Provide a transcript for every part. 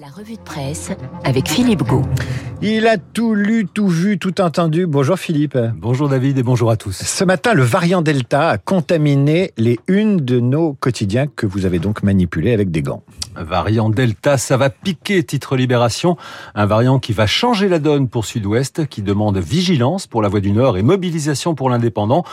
La revue de presse avec Philippe Gau. Il a tout lu, tout vu, tout entendu. Bonjour Philippe. Bonjour David et bonjour à tous. Ce matin, le variant Delta a contaminé les unes de nos quotidiens que vous avez donc manipulés avec des gants. Variant Delta, ça va piquer, titre Libération. Un variant qui va changer la donne pour Sud-Ouest, qui demande vigilance pour la Voie du Nord et mobilisation pour l'indépendant.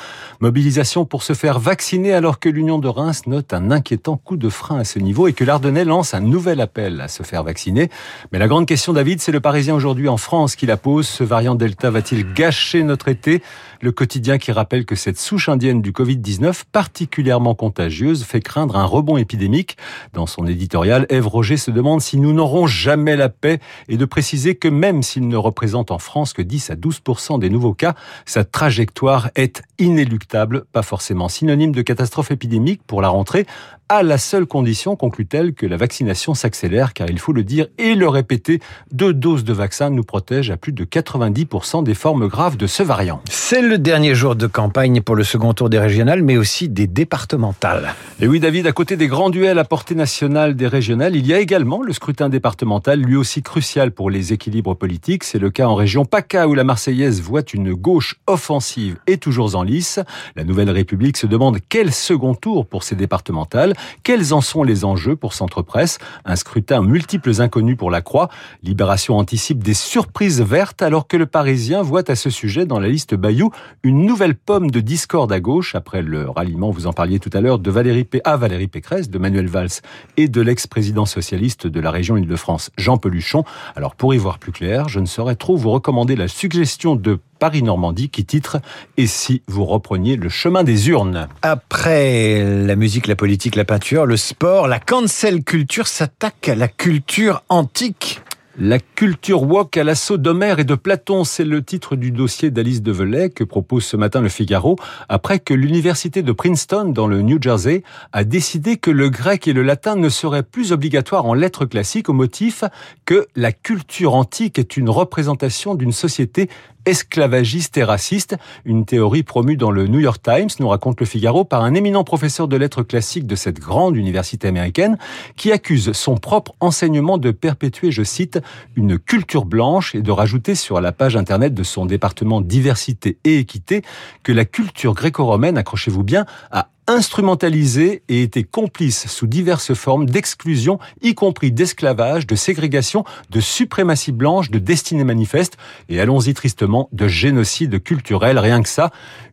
Mobilisation pour se faire vacciner alors que l'Union de Reims note un inquiétant coup de frein à ce niveau et que l'Ardennais lance un nouvel appel à se faire vacciner. Mais la grande question, David, c'est le Parisien aujourd'hui en France qui la pose. Ce variant Delta va-t-il gâcher notre été? Le quotidien qui rappelle que cette souche indienne du Covid-19, particulièrement contagieuse, fait craindre un rebond épidémique. Dans son éditorial, Eve Roger se demande si nous n'aurons jamais la paix et de préciser que même s'il ne représente en France que 10 à 12% des nouveaux cas, sa trajectoire est inéluctable, pas forcément synonyme de catastrophe épidémique pour la rentrée, à la seule condition, conclut-elle, que la vaccination s'accélère, car il faut le dire et le répéter, deux doses de vaccin nous protègent à plus de 90% des formes graves de ce variant. C'est le dernier jour de campagne pour le second tour des régionales, mais aussi des départementales. Et oui, David, à côté des grands duels à portée nationale des il y a également le scrutin départemental, lui aussi crucial pour les équilibres politiques. C'est le cas en région PACA, où la Marseillaise voit une gauche offensive et toujours en lice. La Nouvelle République se demande quel second tour pour ces départementales. Quels en sont les enjeux pour Centre Presse Un scrutin multiples inconnus pour la Croix. Libération anticipe des surprises vertes alors que le Parisien voit à ce sujet dans la liste Bayou une nouvelle pomme de discorde à gauche après le ralliement, vous en parliez tout à l'heure, de Valérie P... à Valérie Pécresse, de Manuel Valls et de l'ex-président socialiste de la région Île-de-France, Jean Peluchon. Alors pour y voir plus clair, je ne saurais trop vous recommander la suggestion de Paris-Normandie qui titre Et si vous repreniez le chemin des urnes? Après la musique, la politique, la peinture, le sport, la cancel culture s'attaque à la culture antique. La culture woke à l'assaut d'Homère et de Platon, c'est le titre du dossier d'Alice Develay que propose ce matin le Figaro, après que l'université de Princeton, dans le New Jersey, a décidé que le grec et le latin ne seraient plus obligatoires en lettres classiques au motif que la culture antique est une représentation d'une société esclavagiste et raciste, une théorie promue dans le New York Times, nous raconte le Figaro, par un éminent professeur de lettres classiques de cette grande université américaine, qui accuse son propre enseignement de perpétuer, je cite, une culture blanche et de rajouter sur la page internet de son département diversité et équité que la culture gréco-romaine, accrochez-vous bien, a instrumentalisé et été complice sous diverses formes d'exclusion, y compris d'esclavage, de ségrégation, de suprématie blanche, de destinée manifeste, et allons-y tristement, de génocide culturel, rien que ça.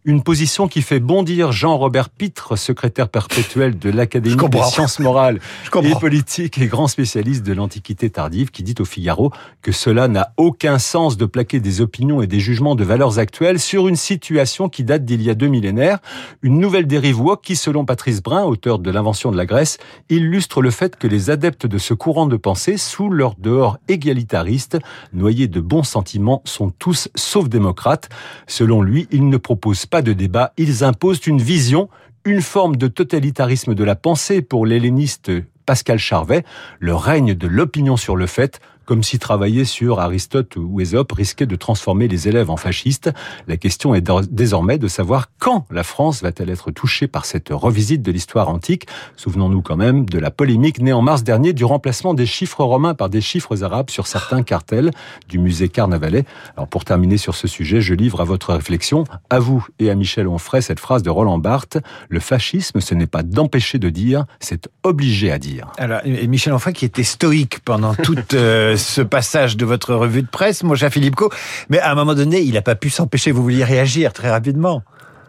Une position qui fait bondir Jean-Robert Pitre, secrétaire perpétuel de l'Académie des sciences morales et politiques et grand spécialiste de l'Antiquité tardive, qui dit au Figaro que cela n'a aucun sens de plaquer des opinions et des jugements de valeurs actuelles sur une situation qui date d'il y a deux millénaires. Une nouvelle dérive qui, selon Patrice Brun, auteur de l'invention de la Grèce, illustre le fait que les adeptes de ce courant de pensée, sous leur dehors égalitariste, noyés de bons sentiments, sont tous sauf démocrates. Selon lui, ils ne proposent pas de débat, ils imposent une vision, une forme de totalitarisme de la pensée pour l'helléniste Pascal Charvet, le règne de l'opinion sur le fait, comme si travailler sur Aristote ou Ésope risquait de transformer les élèves en fascistes. La question est désormais de savoir quand la France va-t-elle être touchée par cette revisite de l'histoire antique. Souvenons-nous quand même de la polémique née en mars dernier du remplacement des chiffres romains par des chiffres arabes sur certains cartels du musée Carnavalet. Alors pour terminer sur ce sujet, je livre à votre réflexion, à vous et à Michel Onfray, cette phrase de Roland Barthes, le fascisme, ce n'est pas d'empêcher de dire, c'est obligé à dire. Alors, Michel Onfray qui était stoïque pendant toute euh, ce passage de votre revue de presse, mon cher Philippe Co. Mais à un moment donné, il n'a pas pu s'empêcher, vous vouliez réagir très rapidement.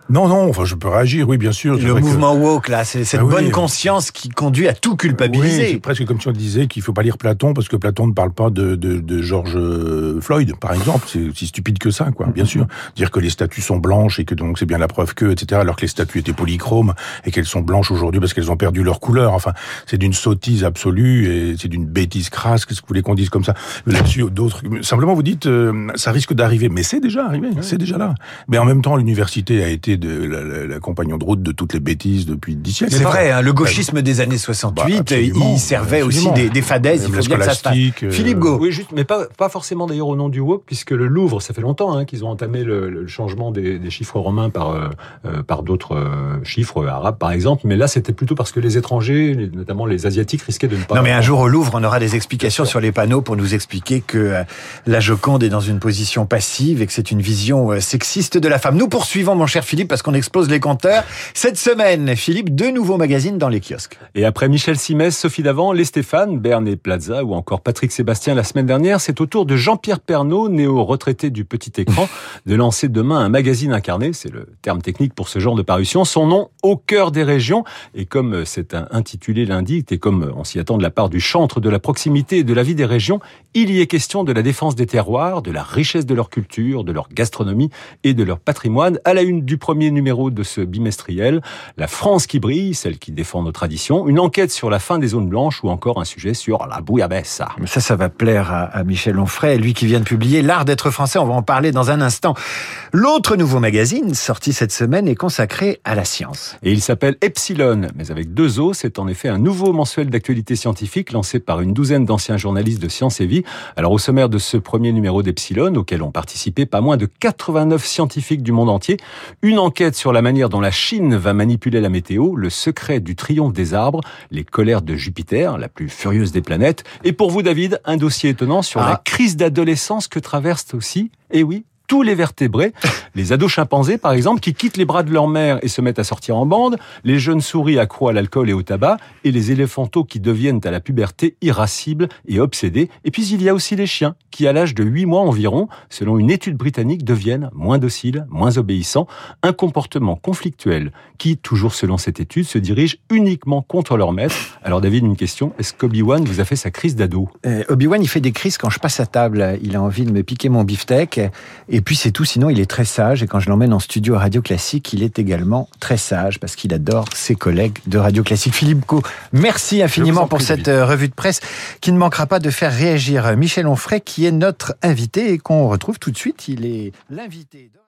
Non, non, enfin, je peux réagir, oui, bien sûr. Le mouvement woke, là, c'est cette ah bonne conscience qui conduit à tout culpabiliser. Oui, c'est presque comme si on disait qu'il faut pas lire Platon parce que Platon ne parle pas de, de, de George euh, Floyd, par exemple. C'est aussi stupide que ça, quoi, bien sûr. Dire que les statues sont blanches et que donc c'est bien la preuve que, etc., alors que les statues étaient polychromes et qu'elles sont blanches aujourd'hui parce qu'elles ont perdu leur couleur. Enfin, c'est d'une sottise absolue et c'est d'une bêtise crasse. Qu'est-ce que vous voulez qu'on dise comme ça Là-dessus, d'autres. Simplement, vous dites, euh, ça risque d'arriver. Mais c'est déjà arrivé, c'est déjà là. Mais en même temps, l'université a été de la, la- la compagnon de route de toutes les bêtises depuis dix siècles. C'est vrai, hein, le gauchisme des années 68, Bah, il servait absolument. aussi des, des fadaises, il faut bien que ça se fasse. scolastique, euh, Philippe Gau. Oui, juste, mais pas, pas forcément d'ailleurs au nom du woke, puisque le Louvre, ça fait longtemps hein, qu'ils ont entamé le, le changement des, des chiffres romains par, euh, euh, par d'autres euh, chiffres arabes, par exemple. Mais là, c'était plutôt parce que les étrangers, notamment les Asiatiques, risquaient de ne pas... Non mais un jour au Louvre, on aura des explications sur les panneaux pour nous expliquer que la Joconde est dans une position passive et que c'est une vision sexiste de la femme. Nous poursuivons mon cher Philippe parce qu'on explose les compteurs. Cette semaine, Philippe, deux nouveaux magazines dans les kiosques. Et après Michel Simès, Sophie Davant, les Stéphane, Berne et Plaza ou encore Patrick Sébastien la semaine dernière, c'est au tour de Jean-Pierre Pernaud, néo-retraité du petit écran, de lancer demain un magazine incarné, c'est le terme technique pour ce genre de parution, son nom Au cœur des régions. Et comme c'est intitulé l'indique, et comme on s'y attend de la part du chantre de la proximité et de la vie des régions, il y est question de la défense des terroirs, de la richesse de leur culture, de leur gastronomie et de leur patrimoine. À la une du premier numéro de ce bimestriel, la France qui brille, celle qui défend nos traditions, une enquête sur la fin des zones blanches ou encore un sujet sur la bouillabaisse. Ça, ça va plaire à, à Michel Onfray, lui qui vient de publier L'art d'être français. On va en parler dans un instant. L'autre nouveau magazine sorti cette semaine est consacré à la science. Et il s'appelle Epsilon, mais avec deux O. C'est en effet un nouveau mensuel d'actualité scientifique lancé par une douzaine d'anciens journalistes de Science et Vie. Alors au sommaire de ce premier numéro d'Epsilon, auquel ont participé pas moins de 89 scientifiques du monde entier, une enquête sur la manière dont la Chine va manipuler la météo, le secret du triomphe des arbres, les colères de Jupiter, la plus furieuse des planètes, et pour vous David, un dossier étonnant sur Ah. la crise d'adolescence que traversent aussi, et oui, tous les vertébrés, les ados chimpanzés par exemple, qui quittent les bras de leur mère et se mettent à sortir en bande, les jeunes souris accros à l'alcool et au tabac, et les éléphantaux qui deviennent à la puberté irascibles et obsédés. Et puis il y a aussi les chiens, qui à l'âge de 8 mois environ, selon une étude britannique, deviennent moins dociles, moins obéissants, un comportement conflictuel qui, toujours selon cette étude, se dirige uniquement contre leur maître. Alors David, une question, est-ce qu'Obi-Wan vous a fait sa crise d'ado? Euh, Obi-Wan, il fait des crises quand je passe à table. Il a envie de me piquer mon beefsteak. Et puis c'est tout, sinon il est très sage. Et quand je l'emmène en studio à Radio Classique, il est également très sage parce qu'il adore ses collègues de Radio Classique. Philippe Co, merci infiniment en pour cette euh, revue de presse qui ne manquera pas de faire réagir Michel Onfray qui est notre invité et qu'on retrouve tout de suite. Il est l'invité. de-